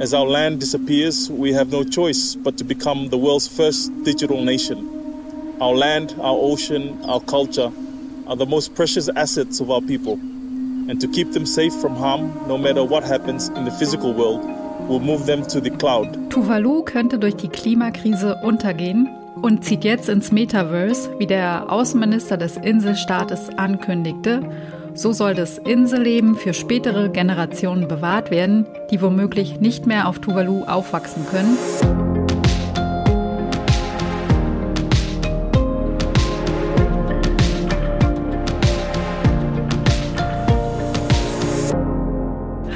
As our land disappears, we have no choice but to become the world's first digital nation. Our land, our ocean, our culture are the most precious assets of our people. And to keep them safe from harm, no matter what happens in the physical world, will move them to the cloud. Tuvalu könnte durch die Klimakrise untergehen und zieht jetzt ins Metaverse, wie der Außenminister des Inselstaates ankündigte. So soll das Inselleben für spätere Generationen bewahrt werden, die womöglich nicht mehr auf Tuvalu aufwachsen können.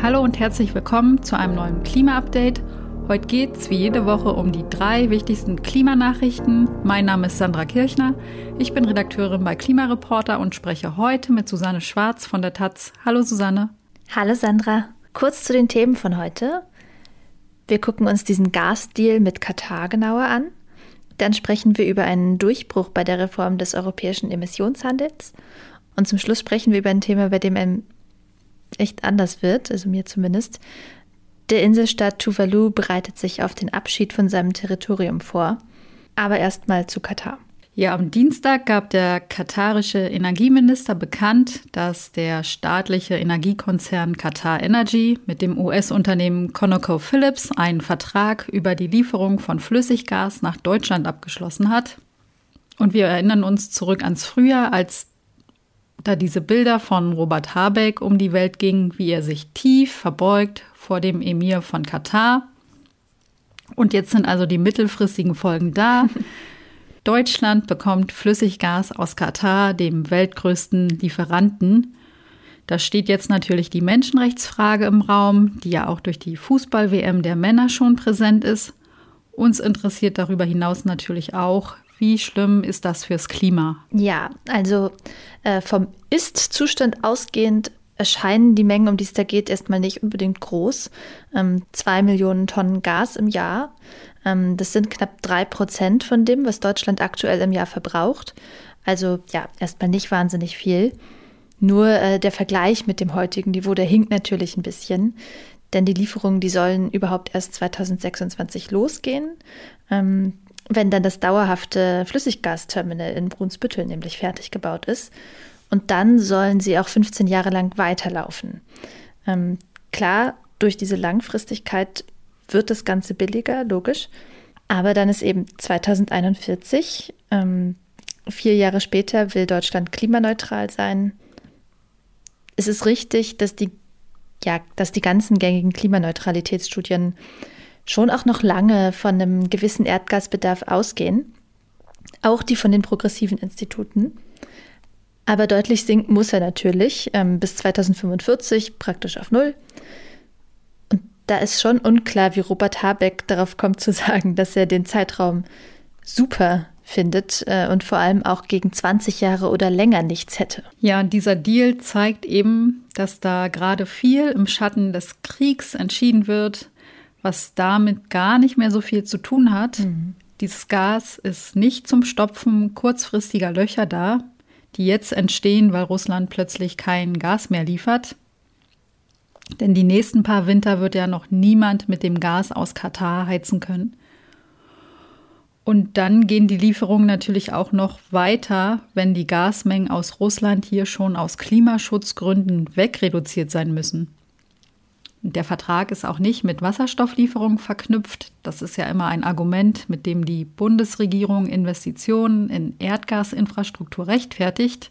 Hallo und herzlich willkommen zu einem neuen Klima-Update. Heute geht es wie jede Woche um die drei wichtigsten Klimanachrichten. Mein Name ist Sandra Kirchner. Ich bin Redakteurin bei Klimareporter und spreche heute mit Susanne Schwarz von der Taz. Hallo Susanne. Hallo Sandra. Kurz zu den Themen von heute. Wir gucken uns diesen Gasdeal mit Katar genauer an. Dann sprechen wir über einen Durchbruch bei der Reform des europäischen Emissionshandels. Und zum Schluss sprechen wir über ein Thema, bei dem ein echt anders wird, also mir zumindest. Der Inselstaat Tuvalu bereitet sich auf den Abschied von seinem Territorium vor. Aber erstmal zu Katar. Ja, am Dienstag gab der katarische Energieminister bekannt, dass der staatliche Energiekonzern Qatar Energy mit dem US-Unternehmen ConocoPhillips einen Vertrag über die Lieferung von Flüssiggas nach Deutschland abgeschlossen hat. Und wir erinnern uns zurück ans Frühjahr, als da diese Bilder von Robert Habeck um die Welt gingen, wie er sich tief verbeugt vor dem Emir von Katar. Und jetzt sind also die mittelfristigen Folgen da. Deutschland bekommt Flüssiggas aus Katar, dem weltgrößten Lieferanten. Da steht jetzt natürlich die Menschenrechtsfrage im Raum, die ja auch durch die Fußball-WM der Männer schon präsent ist. Uns interessiert darüber hinaus natürlich auch, wie schlimm ist das fürs Klima? Ja, also äh, vom Ist-Zustand ausgehend erscheinen die Mengen, um die es da geht, erstmal nicht unbedingt groß. Ähm, zwei Millionen Tonnen Gas im Jahr. Ähm, das sind knapp drei Prozent von dem, was Deutschland aktuell im Jahr verbraucht. Also ja, erstmal nicht wahnsinnig viel. Nur äh, der Vergleich mit dem heutigen Niveau, der hinkt natürlich ein bisschen. Denn die Lieferungen, die sollen überhaupt erst 2026 losgehen. Ähm, wenn dann das dauerhafte Flüssiggasterminal in Brunsbüttel nämlich fertig gebaut ist. Und dann sollen sie auch 15 Jahre lang weiterlaufen. Ähm, klar, durch diese Langfristigkeit wird das Ganze billiger, logisch. Aber dann ist eben 2041, ähm, vier Jahre später will Deutschland klimaneutral sein. Es ist richtig, dass die, ja, dass die ganzen gängigen Klimaneutralitätsstudien schon auch noch lange von einem gewissen Erdgasbedarf ausgehen, auch die von den progressiven Instituten. Aber deutlich sinken muss er natürlich ähm, bis 2045 praktisch auf Null. Und da ist schon unklar, wie Robert Habeck darauf kommt zu sagen, dass er den Zeitraum super findet äh, und vor allem auch gegen 20 Jahre oder länger nichts hätte. Ja, dieser Deal zeigt eben, dass da gerade viel im Schatten des Kriegs entschieden wird, was damit gar nicht mehr so viel zu tun hat. Mhm. Dieses Gas ist nicht zum Stopfen kurzfristiger Löcher da, die jetzt entstehen, weil Russland plötzlich kein Gas mehr liefert. Denn die nächsten paar Winter wird ja noch niemand mit dem Gas aus Katar heizen können. Und dann gehen die Lieferungen natürlich auch noch weiter, wenn die Gasmengen aus Russland hier schon aus Klimaschutzgründen wegreduziert sein müssen. Der Vertrag ist auch nicht mit Wasserstofflieferungen verknüpft. Das ist ja immer ein Argument, mit dem die Bundesregierung Investitionen in Erdgasinfrastruktur rechtfertigt.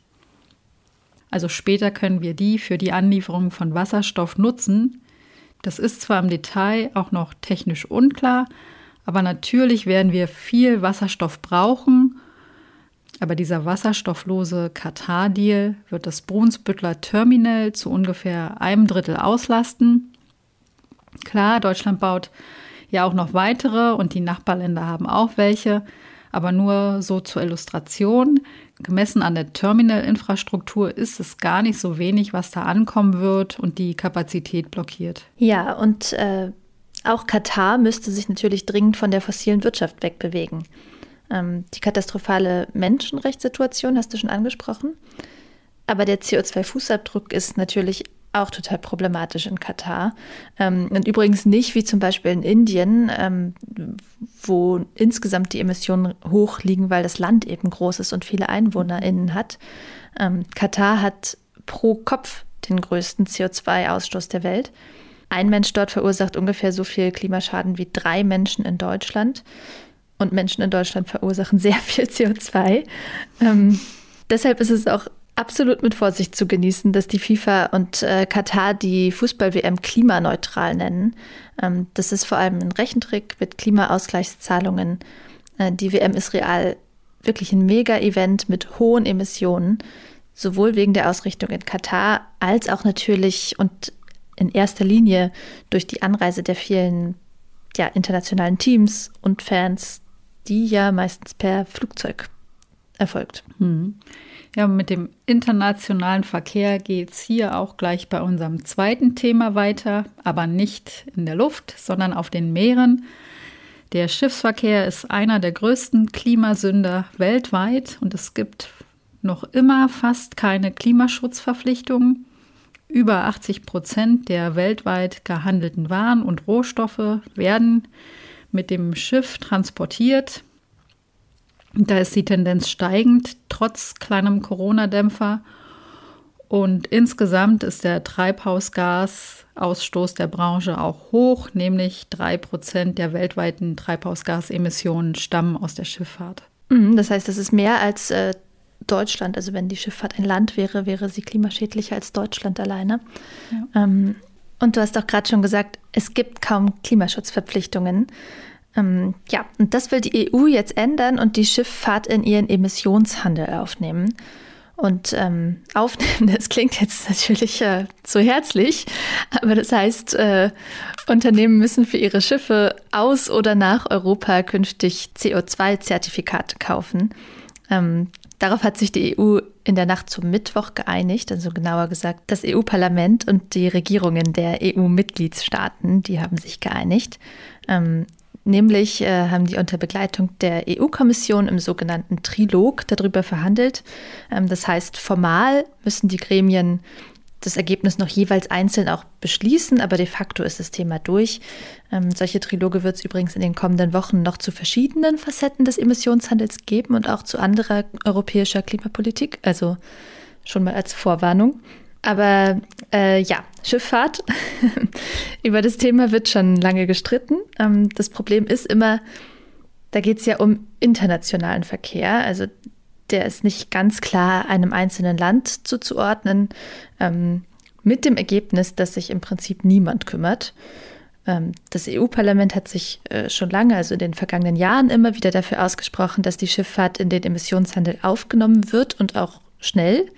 Also später können wir die für die Anlieferung von Wasserstoff nutzen. Das ist zwar im Detail auch noch technisch unklar, aber natürlich werden wir viel Wasserstoff brauchen. Aber dieser wasserstofflose Katar-Deal wird das Brunsbüttler Terminal zu ungefähr einem Drittel auslasten. Klar, Deutschland baut ja auch noch weitere und die Nachbarländer haben auch welche, aber nur so zur Illustration. Gemessen an der Terminalinfrastruktur ist es gar nicht so wenig, was da ankommen wird und die Kapazität blockiert. Ja, und äh, auch Katar müsste sich natürlich dringend von der fossilen Wirtschaft wegbewegen. Ähm, die katastrophale Menschenrechtssituation hast du schon angesprochen. Aber der CO2-Fußabdruck ist natürlich auch total problematisch in Katar. Ähm, und übrigens nicht wie zum Beispiel in Indien, ähm, wo insgesamt die Emissionen hoch liegen, weil das Land eben groß ist und viele EinwohnerInnen hat. Ähm, Katar hat pro Kopf den größten CO2-Ausstoß der Welt. Ein Mensch dort verursacht ungefähr so viel Klimaschaden wie drei Menschen in Deutschland. Und Menschen in Deutschland verursachen sehr viel CO2. Ähm, deshalb ist es auch absolut mit Vorsicht zu genießen, dass die FIFA und äh, Katar die Fußball-WM klimaneutral nennen. Ähm, das ist vor allem ein Rechentrick mit Klimaausgleichszahlungen. Äh, die WM ist real wirklich ein Mega-Event mit hohen Emissionen, sowohl wegen der Ausrichtung in Katar als auch natürlich und in erster Linie durch die Anreise der vielen ja, internationalen Teams und Fans, die ja meistens per Flugzeug erfolgt. Hm. Ja, mit dem internationalen Verkehr geht es hier auch gleich bei unserem zweiten Thema weiter, aber nicht in der Luft, sondern auf den Meeren. Der Schiffsverkehr ist einer der größten Klimasünder weltweit und es gibt noch immer fast keine Klimaschutzverpflichtungen. Über 80 Prozent der weltweit gehandelten Waren und Rohstoffe werden mit dem Schiff transportiert. Da ist die Tendenz steigend, trotz kleinem Corona-Dämpfer. Und insgesamt ist der Treibhausgasausstoß der Branche auch hoch, nämlich drei Prozent der weltweiten Treibhausgasemissionen stammen aus der Schifffahrt. Mhm, das heißt, das ist mehr als äh, Deutschland. Also wenn die Schifffahrt ein Land wäre, wäre sie klimaschädlicher als Deutschland alleine. Ja. Ähm, und du hast auch gerade schon gesagt, es gibt kaum Klimaschutzverpflichtungen. Ähm, ja, und das will die EU jetzt ändern und die Schifffahrt in ihren Emissionshandel aufnehmen. Und ähm, aufnehmen, das klingt jetzt natürlich äh, zu herzlich, aber das heißt, äh, Unternehmen müssen für ihre Schiffe aus oder nach Europa künftig CO2-Zertifikate kaufen. Ähm, darauf hat sich die EU in der Nacht zum Mittwoch geeinigt, also genauer gesagt das EU-Parlament und die Regierungen der EU-Mitgliedstaaten, die haben sich geeinigt. Ähm, Nämlich äh, haben die unter Begleitung der EU-Kommission im sogenannten Trilog darüber verhandelt. Ähm, das heißt, formal müssen die Gremien das Ergebnis noch jeweils einzeln auch beschließen, aber de facto ist das Thema durch. Ähm, solche Triloge wird es übrigens in den kommenden Wochen noch zu verschiedenen Facetten des Emissionshandels geben und auch zu anderer europäischer Klimapolitik. Also schon mal als Vorwarnung. Aber äh, ja, Schifffahrt. Über das Thema wird schon lange gestritten. Ähm, das Problem ist immer, da geht es ja um internationalen Verkehr. Also der ist nicht ganz klar einem einzelnen Land zuzuordnen, ähm, mit dem Ergebnis, dass sich im Prinzip niemand kümmert. Ähm, das EU-Parlament hat sich äh, schon lange, also in den vergangenen Jahren, immer wieder dafür ausgesprochen, dass die Schifffahrt in den Emissionshandel aufgenommen wird und auch schnell.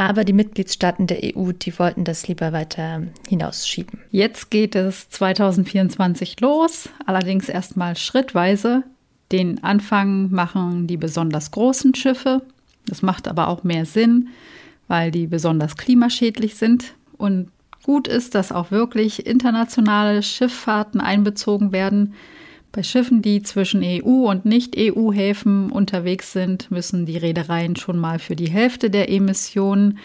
Aber die Mitgliedstaaten der EU, die wollten das lieber weiter hinausschieben. Jetzt geht es 2024 los, allerdings erstmal schrittweise. Den Anfang machen die besonders großen Schiffe. Das macht aber auch mehr Sinn, weil die besonders klimaschädlich sind. Und gut ist, dass auch wirklich internationale Schifffahrten einbezogen werden. Bei Schiffen, die zwischen EU- und Nicht-EU-Häfen unterwegs sind, müssen die Reedereien schon mal für die Hälfte der Emissionen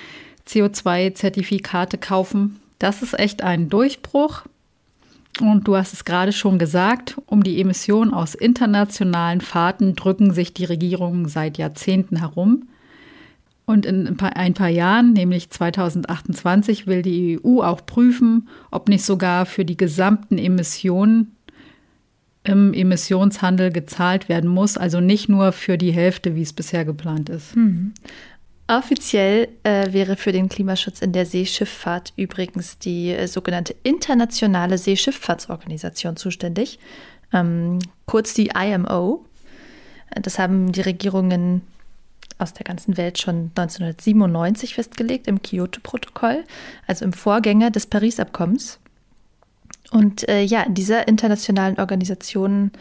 CO2-Zertifikate kaufen. Das ist echt ein Durchbruch. Und du hast es gerade schon gesagt, um die Emissionen aus internationalen Fahrten drücken sich die Regierungen seit Jahrzehnten herum. Und in ein paar Jahren, nämlich 2028, will die EU auch prüfen, ob nicht sogar für die gesamten Emissionen im Emissionshandel gezahlt werden muss, also nicht nur für die Hälfte, wie es bisher geplant ist. Mhm. Offiziell äh, wäre für den Klimaschutz in der Seeschifffahrt übrigens die äh, sogenannte Internationale Seeschifffahrtsorganisation zuständig, ähm, kurz die IMO. Das haben die Regierungen aus der ganzen Welt schon 1997 festgelegt im Kyoto-Protokoll, also im Vorgänger des Paris-Abkommens. Und äh, ja, in dieser internationalen Organisation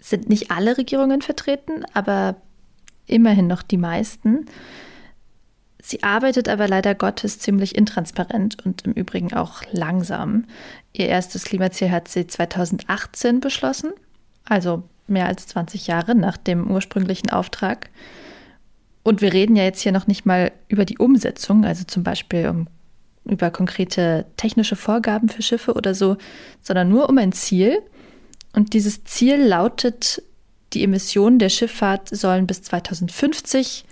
sind nicht alle Regierungen vertreten, aber immerhin noch die meisten. Sie arbeitet aber leider Gottes ziemlich intransparent und im Übrigen auch langsam. Ihr erstes Klimaziel hat sie 2018 beschlossen, also mehr als 20 Jahre nach dem ursprünglichen Auftrag. Und wir reden ja jetzt hier noch nicht mal über die Umsetzung, also zum Beispiel um, über konkrete technische Vorgaben für Schiffe oder so, sondern nur um ein Ziel. Und dieses Ziel lautet, die Emissionen der Schifffahrt sollen bis 2050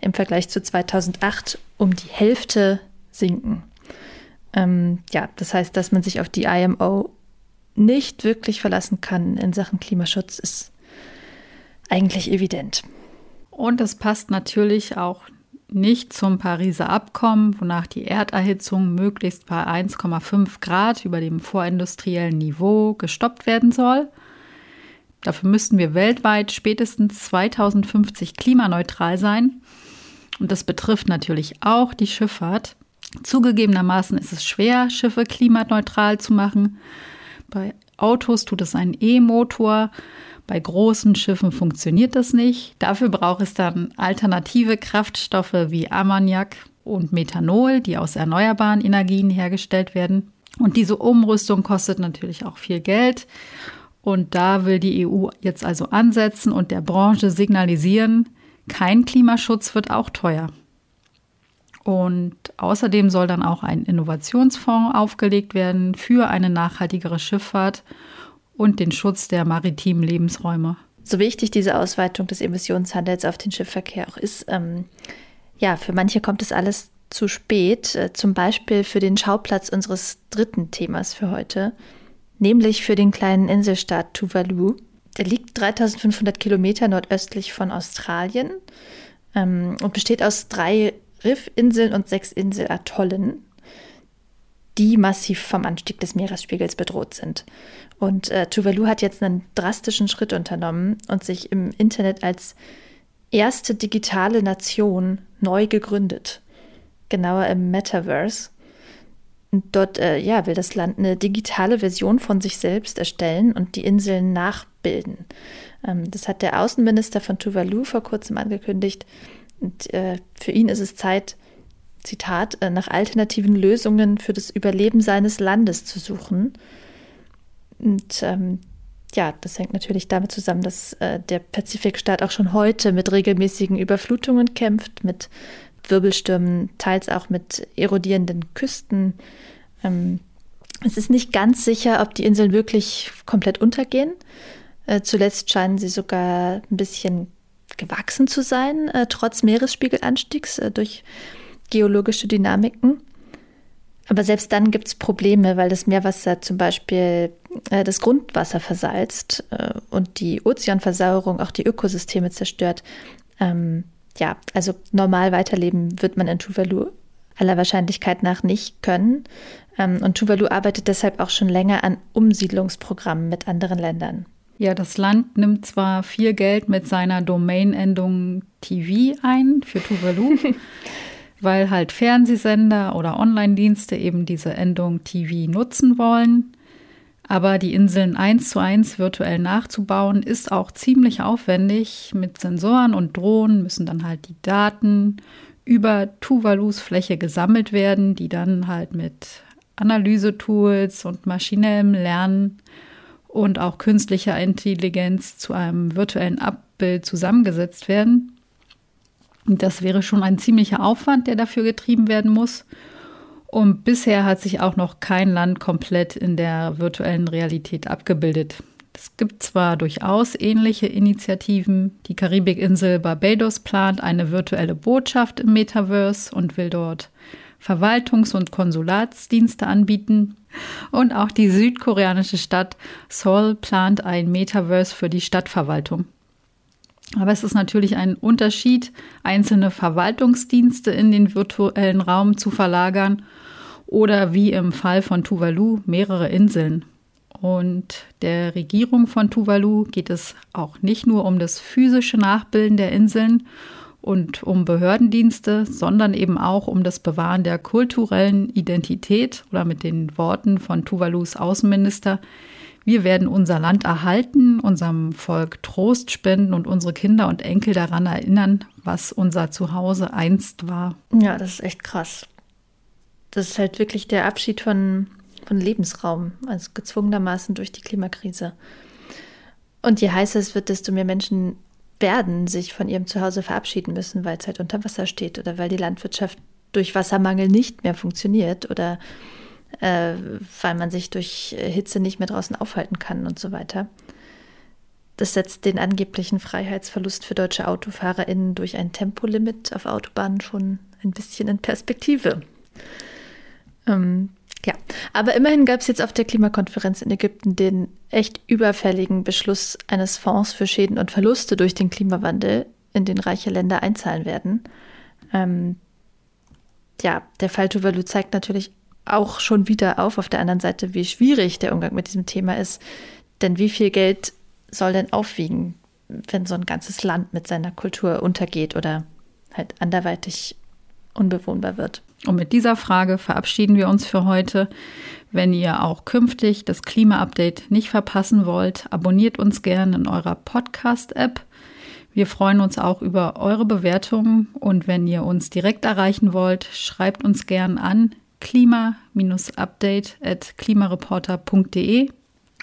im Vergleich zu 2008 um die Hälfte sinken. Ähm, ja, das heißt, dass man sich auf die IMO nicht wirklich verlassen kann in Sachen Klimaschutz, ist eigentlich evident. Und es passt natürlich auch nicht zum Pariser Abkommen, wonach die Erderhitzung möglichst bei 1,5 Grad über dem vorindustriellen Niveau gestoppt werden soll. Dafür müssten wir weltweit spätestens 2050 klimaneutral sein. Und das betrifft natürlich auch die Schifffahrt. Zugegebenermaßen ist es schwer, Schiffe klimaneutral zu machen. Bei Autos tut es ein E-Motor. Bei großen Schiffen funktioniert das nicht. Dafür braucht es dann alternative Kraftstoffe wie Ammoniak und Methanol, die aus erneuerbaren Energien hergestellt werden. Und diese Umrüstung kostet natürlich auch viel Geld. Und da will die EU jetzt also ansetzen und der Branche signalisieren, kein Klimaschutz wird auch teuer. Und außerdem soll dann auch ein Innovationsfonds aufgelegt werden für eine nachhaltigere Schifffahrt und den Schutz der maritimen Lebensräume. So wichtig diese Ausweitung des Emissionshandels auf den Schiffverkehr auch ist, ähm, ja, für manche kommt es alles zu spät, äh, zum Beispiel für den Schauplatz unseres dritten Themas für heute, nämlich für den kleinen Inselstaat Tuvalu. Der liegt 3500 Kilometer nordöstlich von Australien ähm, und besteht aus drei Riffinseln und sechs Inselatollen, die massiv vom Anstieg des Meeresspiegels bedroht sind. Und äh, Tuvalu hat jetzt einen drastischen Schritt unternommen und sich im Internet als erste digitale Nation neu gegründet. Genauer im Metaverse. Und dort äh, ja, will das Land eine digitale Version von sich selbst erstellen und die Inseln nachbilden. Ähm, das hat der Außenminister von Tuvalu vor kurzem angekündigt. Und äh, für ihn ist es Zeit, Zitat, äh, nach alternativen Lösungen für das Überleben seines Landes zu suchen. Und ähm, ja, das hängt natürlich damit zusammen, dass äh, der Pazifikstaat auch schon heute mit regelmäßigen Überflutungen kämpft, mit Wirbelstürmen, teils auch mit erodierenden Küsten. Ähm, es ist nicht ganz sicher, ob die Inseln wirklich komplett untergehen. Äh, zuletzt scheinen sie sogar ein bisschen gewachsen zu sein, äh, trotz Meeresspiegelanstiegs äh, durch geologische Dynamiken. Aber selbst dann gibt es Probleme, weil das Meerwasser zum Beispiel äh, das Grundwasser versalzt äh, und die Ozeanversauerung auch die Ökosysteme zerstört. Ähm, ja, also normal weiterleben wird man in Tuvalu aller Wahrscheinlichkeit nach nicht können. Ähm, und Tuvalu arbeitet deshalb auch schon länger an Umsiedlungsprogrammen mit anderen Ländern. Ja, das Land nimmt zwar viel Geld mit seiner Domain-Endung TV ein für Tuvalu, weil halt Fernsehsender oder Online-Dienste eben diese Endung TV nutzen wollen. Aber die Inseln eins zu eins virtuell nachzubauen, ist auch ziemlich aufwendig. Mit Sensoren und Drohnen müssen dann halt die Daten über Tuvalus Fläche gesammelt werden, die dann halt mit Analysetools und maschinellem Lernen und auch künstlicher Intelligenz zu einem virtuellen Abbild zusammengesetzt werden. Und das wäre schon ein ziemlicher Aufwand, der dafür getrieben werden muss. Und bisher hat sich auch noch kein Land komplett in der virtuellen Realität abgebildet. Es gibt zwar durchaus ähnliche Initiativen. Die Karibikinsel Barbados plant eine virtuelle Botschaft im Metaverse und will dort Verwaltungs- und Konsulatsdienste anbieten. Und auch die südkoreanische Stadt Seoul plant ein Metaverse für die Stadtverwaltung. Aber es ist natürlich ein Unterschied, einzelne Verwaltungsdienste in den virtuellen Raum zu verlagern oder wie im Fall von Tuvalu mehrere Inseln. Und der Regierung von Tuvalu geht es auch nicht nur um das physische Nachbilden der Inseln und um Behördendienste, sondern eben auch um das Bewahren der kulturellen Identität oder mit den Worten von Tuvalus Außenminister, wir werden unser Land erhalten, unserem Volk Trost spenden und unsere Kinder und Enkel daran erinnern, was unser Zuhause einst war. Ja, das ist echt krass. Das ist halt wirklich der Abschied von, von Lebensraum, also gezwungenermaßen durch die Klimakrise. Und je heißer es wird, desto mehr Menschen werden sich von ihrem Zuhause verabschieden müssen, weil es halt unter Wasser steht oder weil die Landwirtschaft durch Wassermangel nicht mehr funktioniert oder äh, weil man sich durch Hitze nicht mehr draußen aufhalten kann und so weiter. Das setzt den angeblichen Freiheitsverlust für deutsche AutofahrerInnen durch ein Tempolimit auf Autobahnen schon ein bisschen in Perspektive. Ähm, ja, aber immerhin gab es jetzt auf der Klimakonferenz in Ägypten den echt überfälligen Beschluss eines Fonds für Schäden und Verluste durch den Klimawandel, in den reiche Länder einzahlen werden. Ähm, ja, der Fall Tuvalu zeigt natürlich auch schon wieder auf, auf der anderen Seite, wie schwierig der Umgang mit diesem Thema ist. Denn wie viel Geld soll denn aufwiegen, wenn so ein ganzes Land mit seiner Kultur untergeht oder halt anderweitig unbewohnbar wird? Und mit dieser Frage verabschieden wir uns für heute. Wenn ihr auch künftig das Klima-Update nicht verpassen wollt, abonniert uns gerne in eurer Podcast-App. Wir freuen uns auch über eure Bewertungen und wenn ihr uns direkt erreichen wollt, schreibt uns gern an klima-update at klimareporter.de.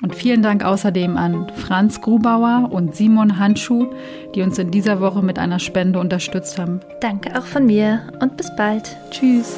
Und vielen Dank außerdem an Franz Grubauer und Simon Handschuh, die uns in dieser Woche mit einer Spende unterstützt haben. Danke auch von mir und bis bald. Tschüss.